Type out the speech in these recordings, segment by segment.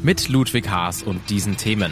Mit Ludwig Haas und diesen Themen.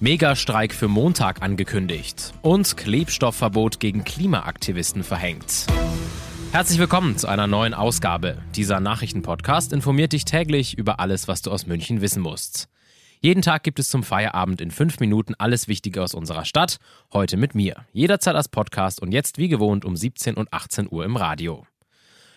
Megastreik für Montag angekündigt und Klebstoffverbot gegen Klimaaktivisten verhängt. Herzlich willkommen zu einer neuen Ausgabe. Dieser Nachrichtenpodcast informiert dich täglich über alles, was du aus München wissen musst. Jeden Tag gibt es zum Feierabend in fünf Minuten alles Wichtige aus unserer Stadt. Heute mit mir. Jederzeit als Podcast und jetzt wie gewohnt um 17 und 18 Uhr im Radio.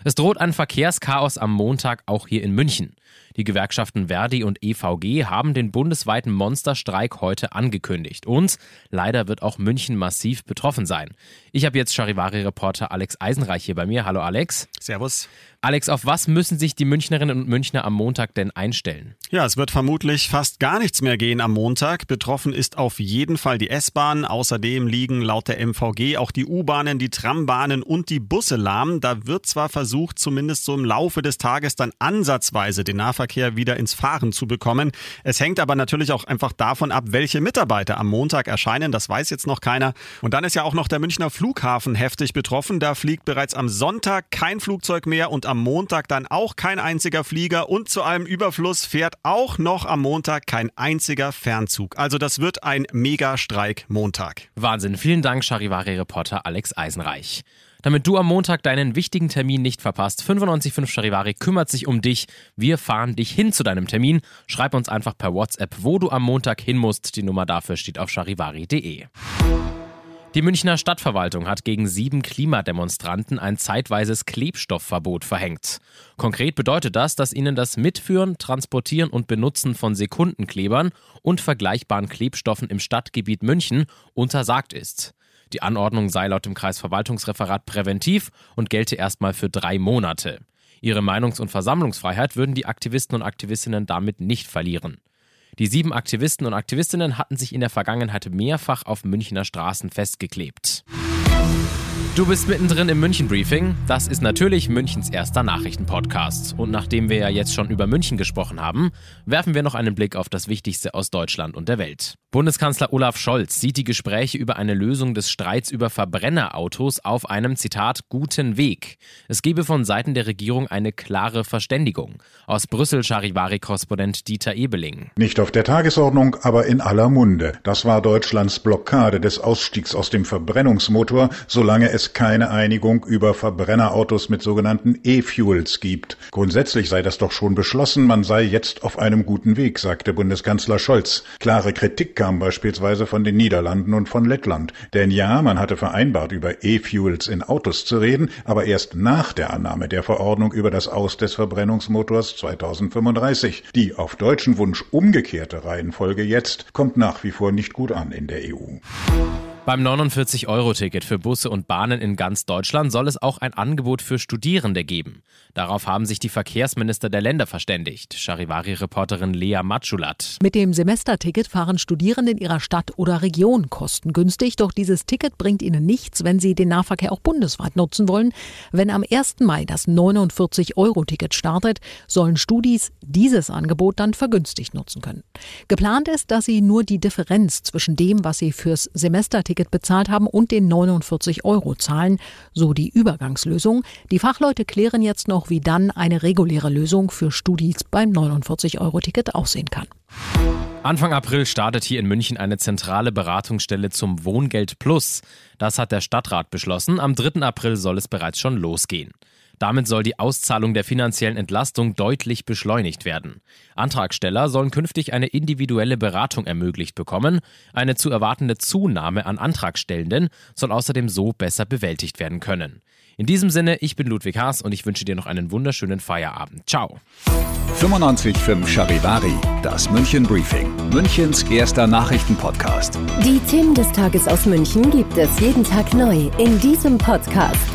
Es droht ein Verkehrschaos am Montag auch hier in München. Die Gewerkschaften Verdi und EVG haben den bundesweiten Monsterstreik heute angekündigt. Und leider wird auch München massiv betroffen sein. Ich habe jetzt Charivari-Reporter Alex Eisenreich hier bei mir. Hallo Alex. Servus. Alex, auf was müssen sich die Münchnerinnen und Münchner am Montag denn einstellen? Ja, es wird vermutlich fast gar nichts mehr gehen am Montag. Betroffen ist auf jeden Fall die S-Bahn. Außerdem liegen laut der MVG auch die U-Bahnen, die Trambahnen und die Busse lahm. Da wird zwar versucht, zumindest so im Laufe des Tages dann ansatzweise den Nahverkehr wieder ins Fahren zu bekommen. Es hängt aber natürlich auch einfach davon ab, welche Mitarbeiter am Montag erscheinen. Das weiß jetzt noch keiner. Und dann ist ja auch noch der Münchner Flughafen heftig betroffen. Da fliegt bereits am Sonntag kein Flugzeug mehr und am am Montag dann auch kein einziger Flieger und zu allem Überfluss fährt auch noch am Montag kein einziger Fernzug. Also das wird ein Megastreik Montag. Wahnsinn. Vielen Dank, Charivari-Reporter Alex Eisenreich. Damit du am Montag deinen wichtigen Termin nicht verpasst, 955 Charivari kümmert sich um dich. Wir fahren dich hin zu deinem Termin. Schreib uns einfach per WhatsApp, wo du am Montag hin musst. Die Nummer dafür steht auf charivari.de. Die Münchner Stadtverwaltung hat gegen sieben Klimademonstranten ein zeitweises Klebstoffverbot verhängt. Konkret bedeutet das, dass ihnen das Mitführen, Transportieren und Benutzen von Sekundenklebern und vergleichbaren Klebstoffen im Stadtgebiet München untersagt ist. Die Anordnung sei laut dem Kreisverwaltungsreferat präventiv und gelte erstmal für drei Monate. Ihre Meinungs- und Versammlungsfreiheit würden die Aktivisten und Aktivistinnen damit nicht verlieren. Die sieben Aktivisten und Aktivistinnen hatten sich in der Vergangenheit mehrfach auf Münchner Straßen festgeklebt. Du bist mittendrin im München Briefing. Das ist natürlich Münchens erster Nachrichtenpodcast. Und nachdem wir ja jetzt schon über München gesprochen haben, werfen wir noch einen Blick auf das Wichtigste aus Deutschland und der Welt. Bundeskanzler Olaf Scholz sieht die Gespräche über eine Lösung des Streits über Verbrennerautos auf einem Zitat guten Weg. Es gebe von Seiten der Regierung eine klare Verständigung. Aus Brüssel Charivari-Korrespondent Dieter Ebeling. Nicht auf der Tagesordnung, aber in aller Munde. Das war Deutschlands Blockade des Ausstiegs aus dem Verbrennungsmotor, solange es keine Einigung über Verbrennerautos mit sogenannten E-Fuels gibt. Grundsätzlich sei das doch schon beschlossen, man sei jetzt auf einem guten Weg, sagte Bundeskanzler Scholz. Klare Kritik kam beispielsweise von den Niederlanden und von Lettland. Denn ja, man hatte vereinbart, über E-Fuels in Autos zu reden, aber erst nach der Annahme der Verordnung über das Aus des Verbrennungsmotors 2035. Die auf deutschen Wunsch umgekehrte Reihenfolge jetzt kommt nach wie vor nicht gut an in der EU. Beim 49-Euro-Ticket für Busse und Bahnen in ganz Deutschland soll es auch ein Angebot für Studierende geben. Darauf haben sich die Verkehrsminister der Länder verständigt. Charivari-Reporterin Lea Matschulat. Mit dem Semesterticket fahren Studierende in ihrer Stadt oder Region kostengünstig, doch dieses Ticket bringt ihnen nichts, wenn sie den Nahverkehr auch bundesweit nutzen wollen. Wenn am 1. Mai das 49-Euro-Ticket startet, sollen Studis dieses Angebot dann vergünstigt nutzen können. Geplant ist, dass sie nur die Differenz zwischen dem, was sie fürs Semesterticket Ticket bezahlt haben und den 49 Euro zahlen, so die Übergangslösung. Die Fachleute klären jetzt noch, wie dann eine reguläre Lösung für Studis beim 49 Euro Ticket aussehen kann. Anfang April startet hier in München eine zentrale Beratungsstelle zum Wohngeld Plus. Das hat der Stadtrat beschlossen. Am 3. April soll es bereits schon losgehen. Damit soll die Auszahlung der finanziellen Entlastung deutlich beschleunigt werden. Antragsteller sollen künftig eine individuelle Beratung ermöglicht bekommen. Eine zu erwartende Zunahme an Antragstellenden soll außerdem so besser bewältigt werden können. In diesem Sinne, ich bin Ludwig Haas und ich wünsche dir noch einen wunderschönen Feierabend. Ciao. 95.5 Charivari, das München Briefing, Münchens erster Nachrichtenpodcast. Die Themen des Tages aus München gibt es jeden Tag neu in diesem Podcast